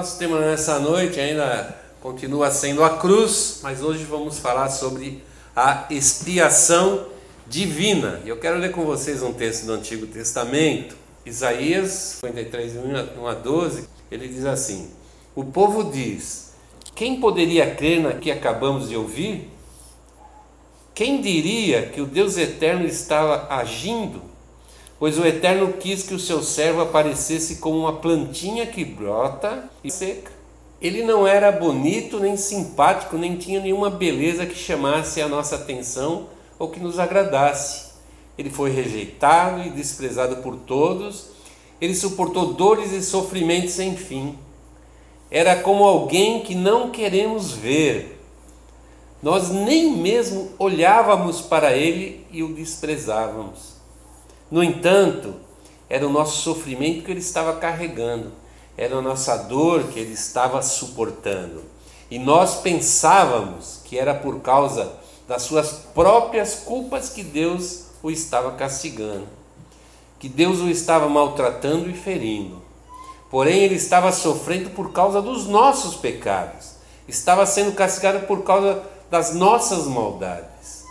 nosso tema nessa noite ainda continua sendo a cruz, mas hoje vamos falar sobre a expiação divina. Eu quero ler com vocês um texto do Antigo Testamento, Isaías 53, 1 a 12. Ele diz assim: O povo diz: Quem poderia crer na que acabamos de ouvir? Quem diria que o Deus eterno estava agindo? Pois o Eterno quis que o seu servo aparecesse como uma plantinha que brota e seca. Ele não era bonito, nem simpático, nem tinha nenhuma beleza que chamasse a nossa atenção ou que nos agradasse. Ele foi rejeitado e desprezado por todos. Ele suportou dores e sofrimentos sem fim. Era como alguém que não queremos ver. Nós nem mesmo olhávamos para ele e o desprezávamos. No entanto, era o nosso sofrimento que ele estava carregando, era a nossa dor que ele estava suportando. E nós pensávamos que era por causa das suas próprias culpas que Deus o estava castigando, que Deus o estava maltratando e ferindo. Porém, ele estava sofrendo por causa dos nossos pecados, estava sendo castigado por causa das nossas maldades.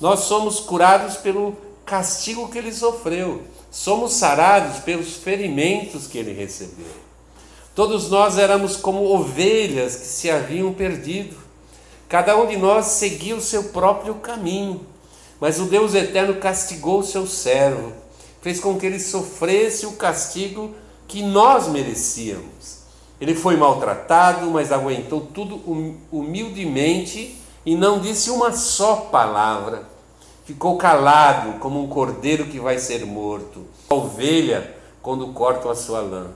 Nós somos curados pelo castigo que ele sofreu, somos sarados pelos ferimentos que ele recebeu. Todos nós éramos como ovelhas que se haviam perdido. Cada um de nós seguia o seu próprio caminho, mas o Deus eterno castigou o seu servo, fez com que ele sofresse o castigo que nós merecíamos. Ele foi maltratado, mas aguentou tudo hum, humildemente e não disse uma só palavra ficou calado como um cordeiro que vai ser morto, a ovelha quando cortam a sua lã.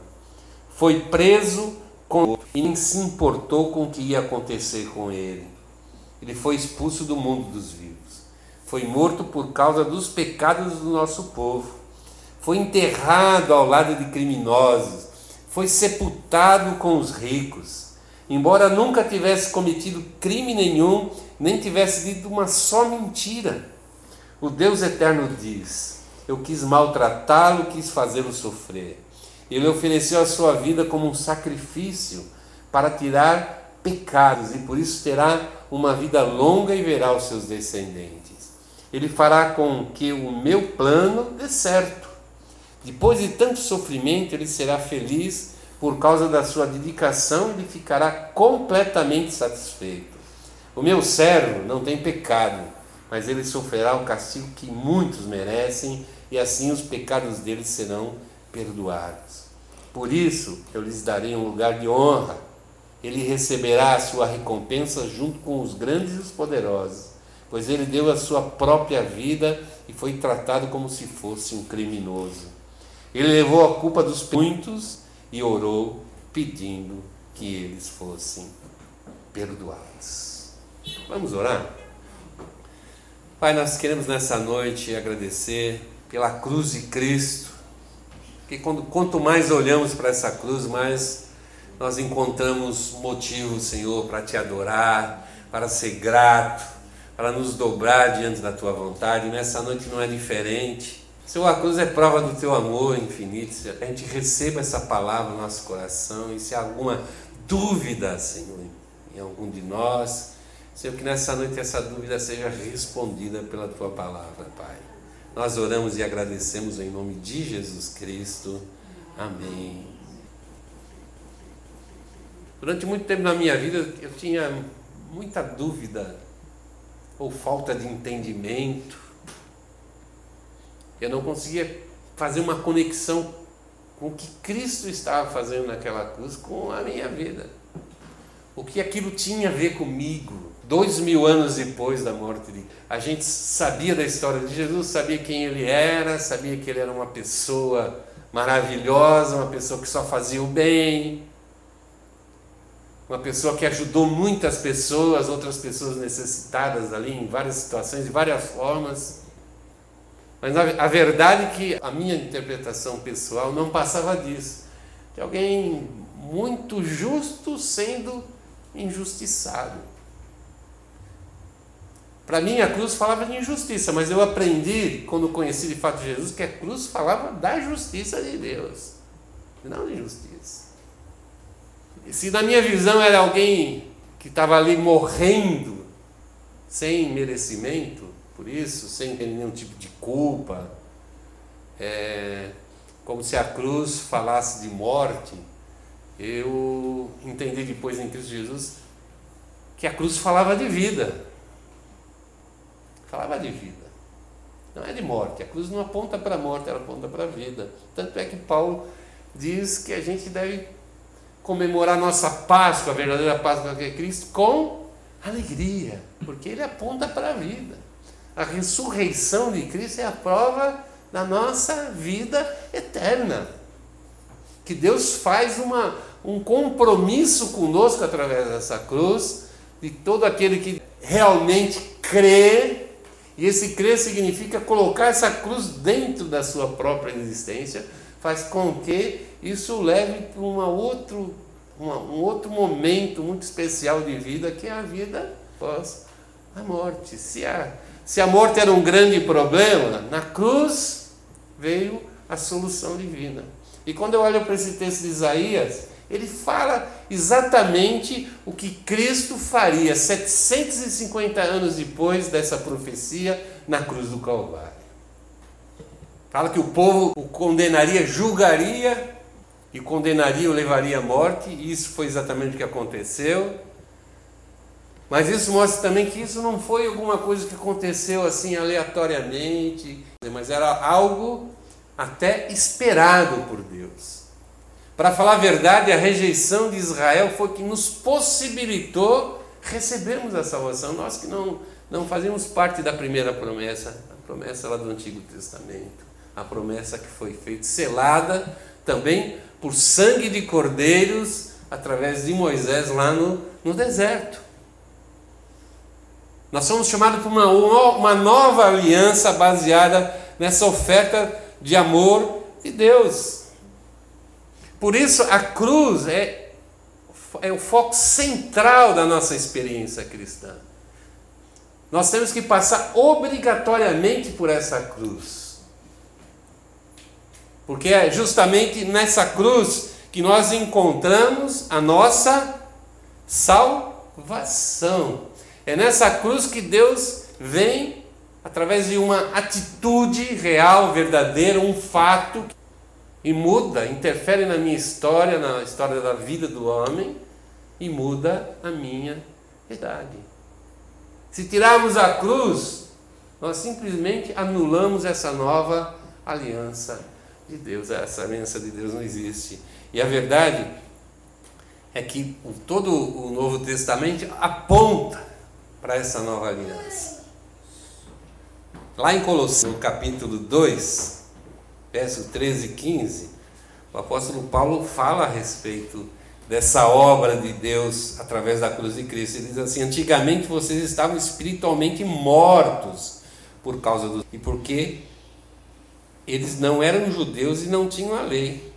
Foi preso com e nem se importou com o que ia acontecer com ele. Ele foi expulso do mundo dos vivos. Foi morto por causa dos pecados do nosso povo. Foi enterrado ao lado de criminosos. Foi sepultado com os ricos. Embora nunca tivesse cometido crime nenhum, nem tivesse dito uma só mentira. O Deus eterno diz: Eu quis maltratá-lo, quis fazê-lo sofrer. Ele ofereceu a sua vida como um sacrifício para tirar pecados e por isso terá uma vida longa e verá os seus descendentes. Ele fará com que o meu plano dê certo. Depois de tanto sofrimento, ele será feliz por causa da sua dedicação, ele ficará completamente satisfeito. O meu servo não tem pecado mas ele sofrerá o castigo que muitos merecem, e assim os pecados deles serão perdoados. Por isso eu lhes darei um lugar de honra. Ele receberá a sua recompensa junto com os grandes e os poderosos, pois ele deu a sua própria vida e foi tratado como se fosse um criminoso. Ele levou a culpa dos muitos e orou pedindo que eles fossem perdoados. Vamos orar? Pai, nós queremos nessa noite agradecer pela cruz de Cristo, que quando, quanto mais olhamos para essa cruz, mais nós encontramos motivos, Senhor, para te adorar, para ser grato, para nos dobrar diante da tua vontade. E nessa noite não é diferente. Senhor, a cruz é prova do teu amor infinito. A gente receba essa palavra no nosso coração e se há alguma dúvida, Senhor, em algum de nós, Senhor, que nessa noite essa dúvida seja respondida pela tua palavra, Pai. Nós oramos e agradecemos em nome de Jesus Cristo. Amém. Durante muito tempo na minha vida eu tinha muita dúvida ou falta de entendimento. Eu não conseguia fazer uma conexão com o que Cristo estava fazendo naquela cruz com a minha vida. O que aquilo tinha a ver comigo dois mil anos depois da morte de a gente sabia da história de Jesus, sabia quem ele era, sabia que ele era uma pessoa maravilhosa, uma pessoa que só fazia o bem, uma pessoa que ajudou muitas pessoas, outras pessoas necessitadas ali em várias situações, de várias formas. Mas a verdade é que a minha interpretação pessoal não passava disso. De alguém muito justo sendo injustiçado. Para mim, a cruz falava de injustiça, mas eu aprendi, quando conheci de fato Jesus, que a cruz falava da justiça de Deus, não de injustiça. se na minha visão era alguém que estava ali morrendo sem merecimento, por isso, sem nenhum tipo de culpa, é, como se a cruz falasse de morte, eu entendi depois em Cristo Jesus que a cruz falava de vida. Falava de vida. Não é de morte. A cruz não aponta para a morte, ela aponta para a vida. Tanto é que Paulo diz que a gente deve comemorar nossa Páscoa, a verdadeira Páscoa que é Cristo, com alegria, porque ele aponta para a vida. A ressurreição de Cristo é a prova da nossa vida eterna. Que Deus faz uma, um compromisso conosco através dessa cruz, de todo aquele que realmente crê, e esse crer significa colocar essa cruz dentro da sua própria existência, faz com que isso leve para uma outro, uma, um outro momento muito especial de vida, que é a vida pós a morte. Se a, se a morte era um grande problema, na cruz veio a solução divina. E quando eu olho para esse texto de Isaías, ele fala exatamente o que Cristo faria 750 anos depois dessa profecia na cruz do Calvário. Fala que o povo o condenaria, julgaria e condenaria o levaria à morte, e isso foi exatamente o que aconteceu. Mas isso mostra também que isso não foi alguma coisa que aconteceu assim aleatoriamente, mas era algo até esperado por Deus. Para falar a verdade, a rejeição de Israel foi que nos possibilitou recebermos a salvação. Nós que não, não fazemos parte da primeira promessa, a promessa lá do Antigo Testamento, a promessa que foi feita, selada também por sangue de cordeiros através de Moisés lá no, no deserto. Nós somos chamados para uma, uma nova aliança baseada nessa oferta de amor de Deus. Por isso, a cruz é, é o foco central da nossa experiência cristã. Nós temos que passar obrigatoriamente por essa cruz. Porque é justamente nessa cruz que nós encontramos a nossa salvação. É nessa cruz que Deus vem através de uma atitude real, verdadeira, um fato e muda, interfere na minha história, na história da vida do homem e muda a minha idade. Se tirarmos a cruz, nós simplesmente anulamos essa nova aliança de Deus. Essa aliança de Deus não existe. E a verdade é que todo o Novo Testamento aponta para essa nova aliança. Lá em Colossenses, no capítulo 2, verso 13 e 15, o apóstolo Paulo fala a respeito dessa obra de Deus através da cruz de Cristo. Ele diz assim: Antigamente vocês estavam espiritualmente mortos por causa do. E porque eles não eram judeus e não tinham a lei.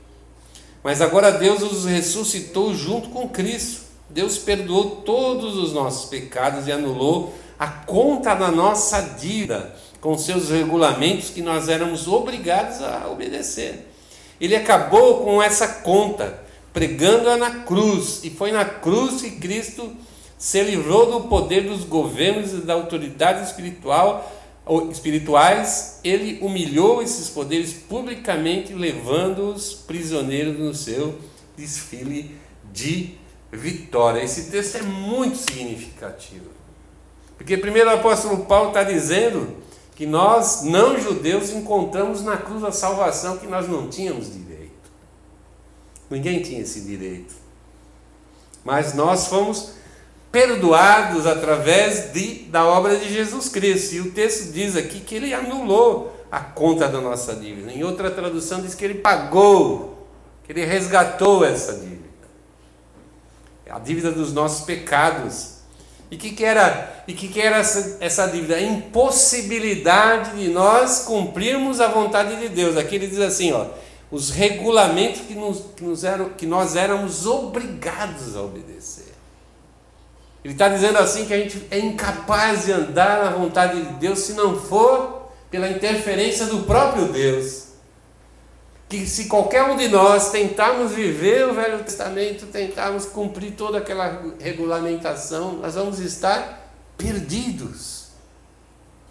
Mas agora Deus os ressuscitou junto com Cristo. Deus perdoou todos os nossos pecados e anulou a conta da nossa dívida com seus regulamentos que nós éramos obrigados a obedecer. Ele acabou com essa conta, pregando-a na cruz, e foi na cruz que Cristo se livrou do poder dos governos e da autoridade espiritual, espirituais. Ele humilhou esses poderes publicamente, levando-os prisioneiros no seu desfile de vitória. Esse texto é muito significativo. Porque primeiro o apóstolo Paulo está dizendo que nós, não judeus, encontramos na cruz a salvação que nós não tínhamos direito. Ninguém tinha esse direito. Mas nós fomos perdoados através de, da obra de Jesus Cristo. E o texto diz aqui que ele anulou a conta da nossa dívida. Em outra tradução diz que ele pagou, que ele resgatou essa dívida. A dívida dos nossos pecados. E o que, que era, e que, que era essa, essa dívida? A impossibilidade de nós cumprirmos a vontade de Deus. Aqui ele diz assim: ó, os regulamentos que, nos, que, nos eram, que nós éramos obrigados a obedecer. Ele está dizendo assim que a gente é incapaz de andar na vontade de Deus se não for pela interferência do próprio Deus. Que se qualquer um de nós tentarmos viver o Velho Testamento, tentarmos cumprir toda aquela regulamentação, nós vamos estar perdidos.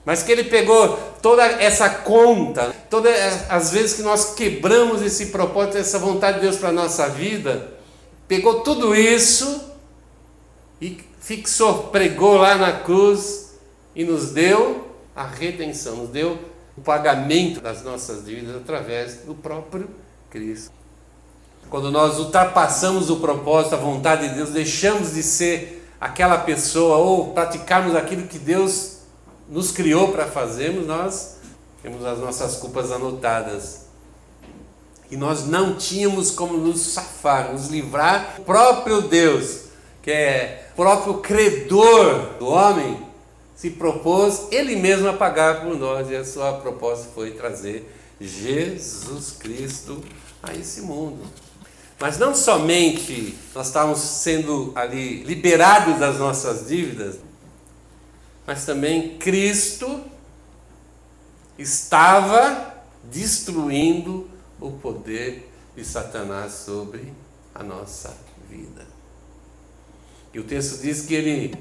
Mas que ele pegou toda essa conta, todas as vezes que nós quebramos esse propósito, essa vontade de Deus para a nossa vida, pegou tudo isso e fixou, pregou lá na cruz e nos deu a redenção, nos deu o pagamento das nossas dívidas através do próprio Cristo. Quando nós ultrapassamos o propósito, a vontade de Deus, deixamos de ser aquela pessoa ou praticarmos aquilo que Deus nos criou para fazermos, nós temos as nossas culpas anotadas. E nós não tínhamos como nos safar, nos livrar. O próprio Deus, que é próprio credor do homem, se propôs ele mesmo a pagar por nós, e a sua proposta foi trazer Jesus Cristo a esse mundo. Mas não somente nós estávamos sendo ali liberados das nossas dívidas, mas também Cristo estava destruindo o poder de Satanás sobre a nossa vida. E o texto diz que ele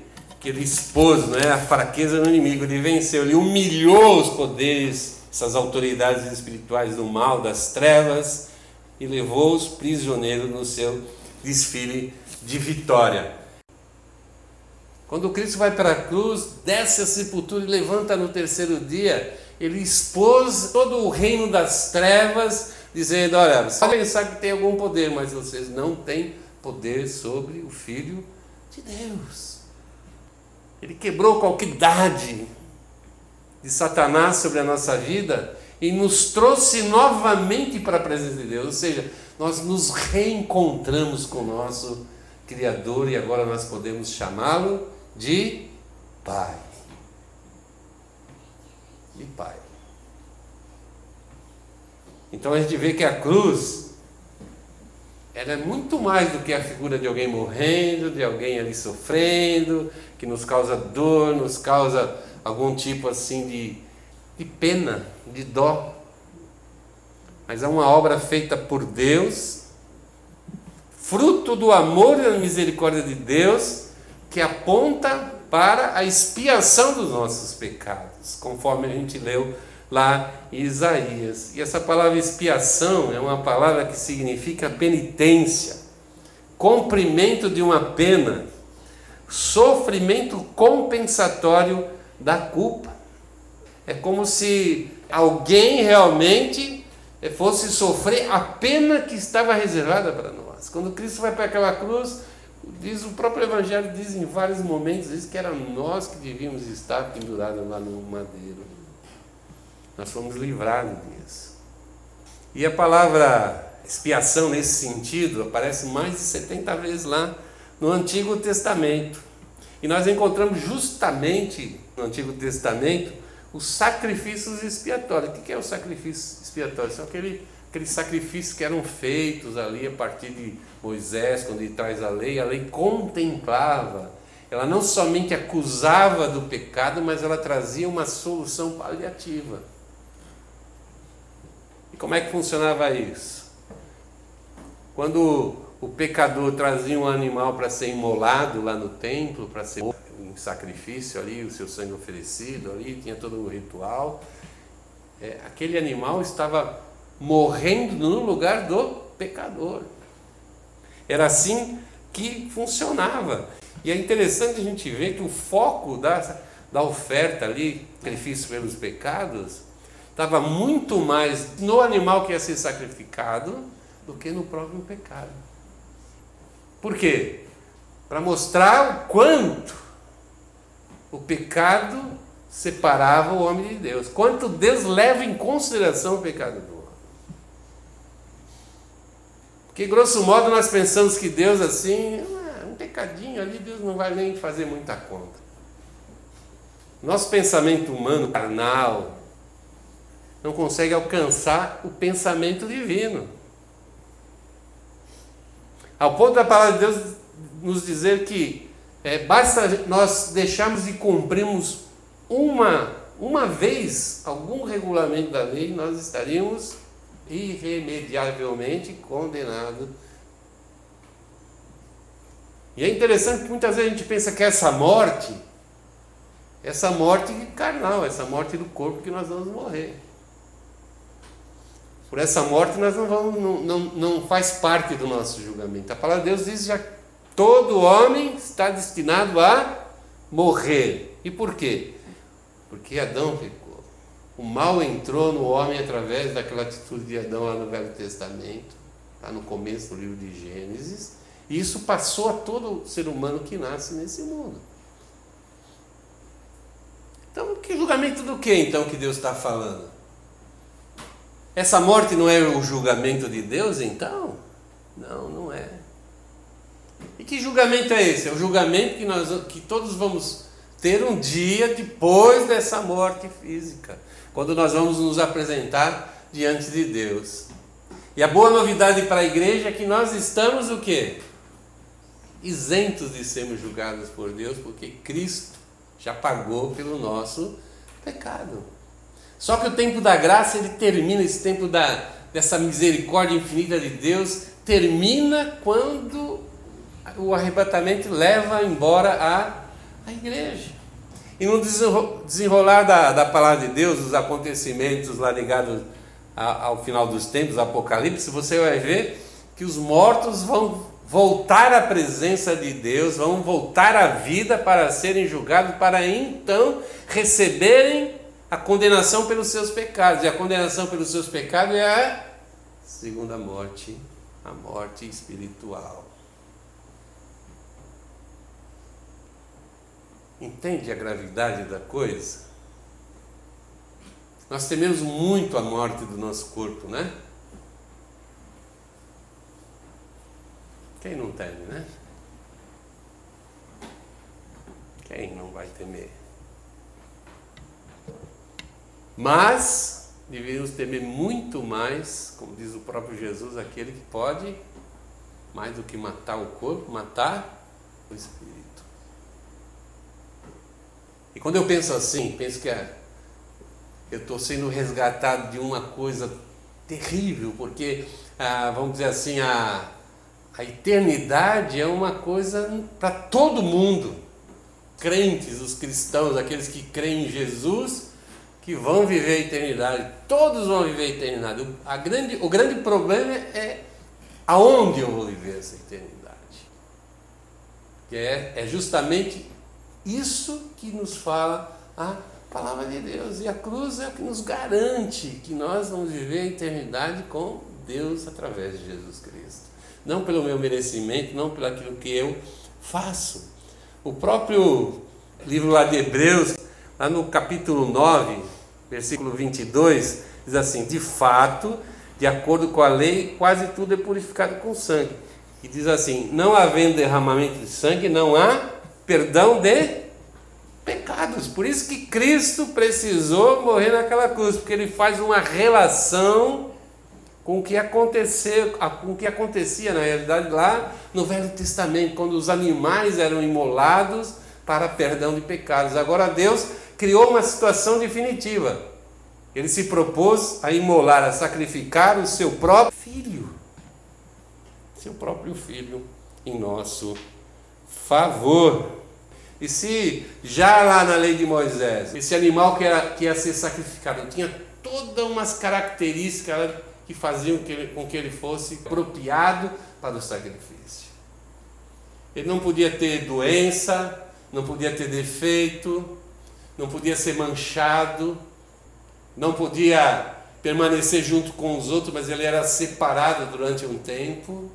que ele expôs né, a fraqueza do inimigo, ele venceu, ele humilhou os poderes, essas autoridades espirituais do mal, das trevas, e levou-os prisioneiros no seu desfile de vitória. Quando Cristo vai para a cruz, desce a sepultura e levanta no terceiro dia, ele expôs todo o reino das trevas, dizendo: Olha, você pensar que tem algum poder, mas vocês não têm poder sobre o Filho de Deus. Ele quebrou qualquer idade de Satanás sobre a nossa vida e nos trouxe novamente para a presença de Deus. Ou seja, nós nos reencontramos com o nosso Criador e agora nós podemos chamá-lo de Pai. De Pai. Então a gente vê que a cruz ela é muito mais do que a figura de alguém morrendo, de alguém ali sofrendo, que nos causa dor, nos causa algum tipo assim de, de pena, de dó. Mas é uma obra feita por Deus, fruto do amor e da misericórdia de Deus, que aponta para a expiação dos nossos pecados, conforme a gente leu lá em Isaías. E essa palavra expiação é uma palavra que significa penitência, cumprimento de uma pena, sofrimento compensatório da culpa. É como se alguém realmente fosse sofrer a pena que estava reservada para nós. Quando Cristo vai para aquela cruz, diz o próprio Evangelho diz em vários momentos diz que era nós que devíamos estar pendurados lá no madeiro. Nós fomos livrados disso. E a palavra expiação nesse sentido aparece mais de 70 vezes lá no Antigo Testamento. E nós encontramos justamente no Antigo Testamento os sacrifícios expiatórios. O que é o sacrifício expiatório? São aquele, aqueles sacrifícios que eram feitos ali a partir de Moisés, quando ele traz a lei. A lei contemplava, ela não somente acusava do pecado, mas ela trazia uma solução paliativa. E como é que funcionava isso? Quando o pecador trazia um animal para ser imolado lá no templo, para ser em sacrifício ali, o seu sangue oferecido ali, tinha todo o ritual. É, aquele animal estava morrendo no lugar do pecador. Era assim que funcionava. E é interessante a gente ver que o foco da, da oferta ali, sacrifício pelos pecados, estava muito mais no animal que ia ser sacrificado do que no próprio pecado. Por quê? Para mostrar o quanto o pecado separava o homem de Deus, quanto Deus leva em consideração o pecado do homem. Porque, grosso modo, nós pensamos que Deus, assim, ah, um pecadinho ali, Deus não vai nem fazer muita conta. Nosso pensamento humano, carnal, não consegue alcançar o pensamento divino. Ao ponto da palavra de Deus nos dizer que é, basta nós deixarmos de cumprirmos uma, uma vez algum regulamento da lei, nós estaríamos irremediavelmente condenado. E é interessante que muitas vezes a gente pensa que essa morte, essa morte carnal, essa morte do corpo que nós vamos morrer. Por essa morte nós não vamos, não, não, não faz parte do nosso julgamento. A palavra de Deus diz já todo homem está destinado a morrer. E por quê? Porque Adão pecou. O mal entrou no homem através daquela atitude de Adão lá no Velho Testamento, está no começo do livro de Gênesis, e isso passou a todo ser humano que nasce nesse mundo. Então, que julgamento do que então que Deus está falando? Essa morte não é o julgamento de Deus então? Não, não é. E que julgamento é esse? É o julgamento que, nós, que todos vamos ter um dia depois dessa morte física, quando nós vamos nos apresentar diante de Deus. E a boa novidade para a igreja é que nós estamos o quê? Isentos de sermos julgados por Deus, porque Cristo já pagou pelo nosso pecado. Só que o tempo da graça, ele termina, esse tempo da, dessa misericórdia infinita de Deus, termina quando o arrebatamento leva embora a, a igreja. E no desenrolar da, da palavra de Deus, os acontecimentos lá ligados ao final dos tempos, Apocalipse, você vai ver que os mortos vão voltar à presença de Deus, vão voltar à vida para serem julgados, para então receberem a condenação pelos seus pecados. E a condenação pelos seus pecados é a segunda morte, a morte espiritual. Entende a gravidade da coisa? Nós tememos muito a morte do nosso corpo, né? Quem não teme, né? Quem não vai temer? Mas deveríamos temer muito mais, como diz o próprio Jesus, aquele que pode, mais do que matar o corpo, matar o espírito. E quando eu penso assim, penso que é, eu estou sendo resgatado de uma coisa terrível, porque, ah, vamos dizer assim, a, a eternidade é uma coisa para todo mundo. Crentes, os cristãos, aqueles que creem em Jesus, que vão viver a eternidade, todos vão viver a eternidade. O, a grande, o grande problema é aonde eu vou viver essa eternidade. Que é, é justamente isso que nos fala a palavra de Deus. E a cruz é o que nos garante que nós vamos viver a eternidade com Deus através de Jesus Cristo. Não pelo meu merecimento, não pelo aquilo que eu faço. O próprio livro lá de Hebreus, lá no capítulo 9, versículo 22, diz assim: De fato, de acordo com a lei, quase tudo é purificado com sangue. E diz assim: Não havendo derramamento de sangue, não há perdão de pecados. Por isso que Cristo precisou morrer naquela cruz, porque ele faz uma relação com o que aconteceu, com o que acontecia na realidade lá no Velho Testamento, quando os animais eram imolados para perdão de pecados. Agora Deus criou uma situação definitiva. Ele se propôs a imolar, a sacrificar o seu próprio filho. Seu próprio filho em nosso favor. E se já lá na lei de Moisés, esse animal que, era, que ia ser sacrificado tinha todas umas características que faziam que ele, com que ele fosse apropriado para o sacrifício. Ele não podia ter doença, não podia ter defeito, não podia ser manchado, não podia permanecer junto com os outros, mas ele era separado durante um tempo.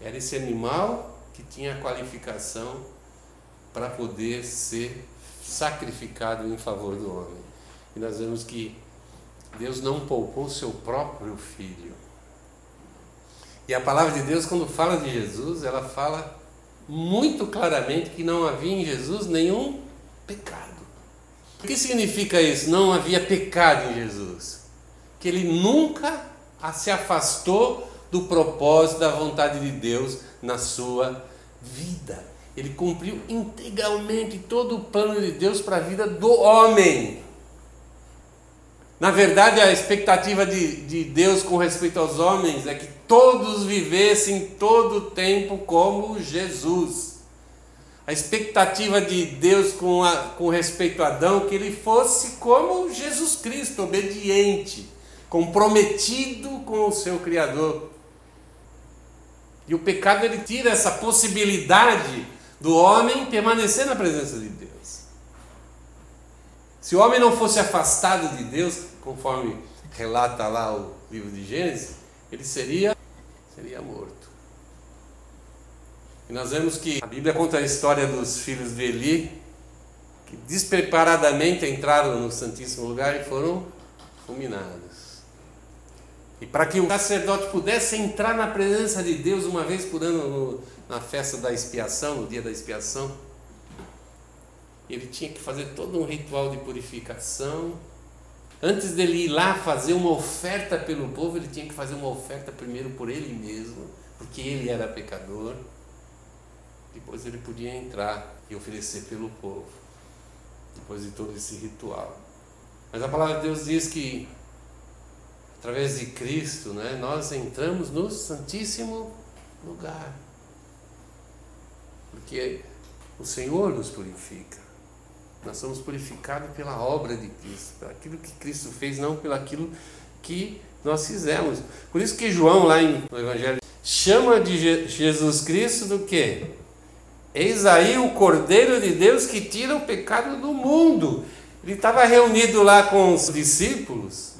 Era esse animal que tinha a qualificação para poder ser sacrificado em favor do homem. E nós vemos que Deus não poupou seu próprio filho. E a palavra de Deus, quando fala de Jesus, ela fala muito claramente que não havia em Jesus nenhum pecado. O que significa isso? Não havia pecado em Jesus. Que ele nunca se afastou do propósito da vontade de Deus na sua vida. Ele cumpriu integralmente todo o plano de Deus para a vida do homem. Na verdade, a expectativa de, de Deus com respeito aos homens é que todos vivessem todo o tempo como Jesus. A expectativa de Deus com, a, com respeito a Adão que ele fosse como Jesus Cristo, obediente, comprometido com o seu Criador. E o pecado ele tira essa possibilidade do homem permanecer na presença de Deus. Se o homem não fosse afastado de Deus, conforme relata lá o livro de Gênesis, ele seria, seria morto. E nós vemos que a Bíblia conta a história dos filhos de Eli, que despreparadamente entraram no Santíssimo Lugar e foram fulminados. E para que o sacerdote pudesse entrar na presença de Deus uma vez por ano no, na festa da expiação, no dia da expiação, ele tinha que fazer todo um ritual de purificação, Antes dele ir lá fazer uma oferta pelo povo, ele tinha que fazer uma oferta primeiro por ele mesmo, porque ele era pecador. Depois ele podia entrar e oferecer pelo povo, depois de todo esse ritual. Mas a palavra de Deus diz que, através de Cristo, né, nós entramos no Santíssimo Lugar, porque o Senhor nos purifica. Nós somos purificados pela obra de Cristo, pelo aquilo que Cristo fez, não pelo aquilo que nós fizemos. Por isso que João, lá no Evangelho, chama de Jesus Cristo do que? Eis aí o Cordeiro de Deus que tira o pecado do mundo. Ele estava reunido lá com os discípulos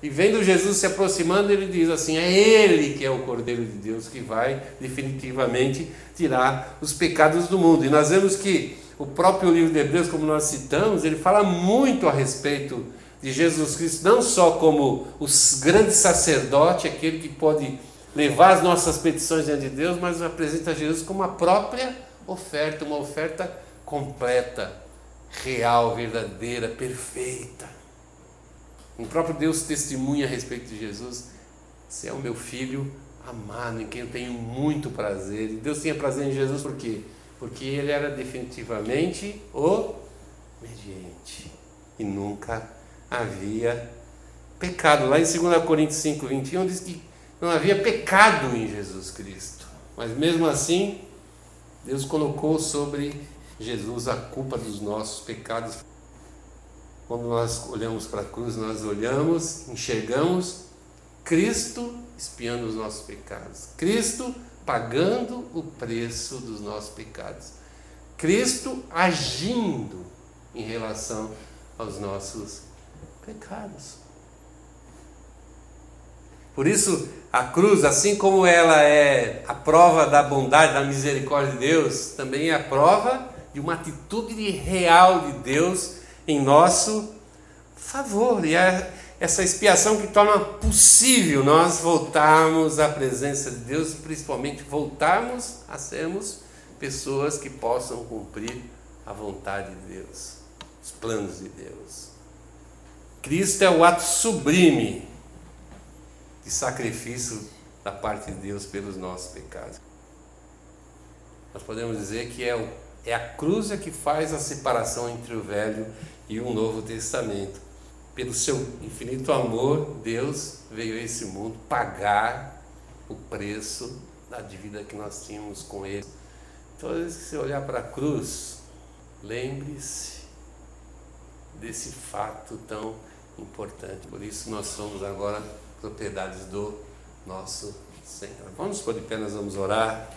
e vendo Jesus se aproximando, ele diz assim: É Ele que é o Cordeiro de Deus que vai definitivamente tirar os pecados do mundo. E nós vemos que o próprio livro de Hebreus, como nós citamos, ele fala muito a respeito de Jesus Cristo, não só como o grande sacerdote, aquele que pode levar as nossas petições diante de Deus, mas apresenta Jesus como a própria oferta, uma oferta completa, real, verdadeira, perfeita. O próprio Deus testemunha a respeito de Jesus: Você é o meu filho amado, em quem eu tenho muito prazer. E Deus tinha prazer em Jesus por quê? porque ele era definitivamente o mediante e nunca havia pecado. Lá em 2 Coríntios 5, 21 diz que não havia pecado em Jesus Cristo, mas mesmo assim, Deus colocou sobre Jesus a culpa dos nossos pecados. Quando nós olhamos para a cruz, nós olhamos, enxergamos Cristo espiando os nossos pecados. Cristo pagando o preço dos nossos pecados. Cristo agindo em relação aos nossos pecados. Por isso, a cruz, assim como ela é a prova da bondade, da misericórdia de Deus, também é a prova de uma atitude real de Deus em nosso favor. E é essa expiação que torna possível nós voltarmos à presença de Deus, principalmente voltarmos a sermos pessoas que possam cumprir a vontade de Deus, os planos de Deus. Cristo é o ato sublime de sacrifício da parte de Deus pelos nossos pecados. Nós podemos dizer que é, o, é a cruz que faz a separação entre o Velho e o Novo Testamento pelo seu infinito amor, Deus veio a esse mundo pagar o preço da dívida que nós tínhamos com Ele. Então, se você olhar para a cruz, lembre-se desse fato tão importante. Por isso, nós somos agora propriedades do nosso Senhor. Vamos por de pé, nós vamos orar.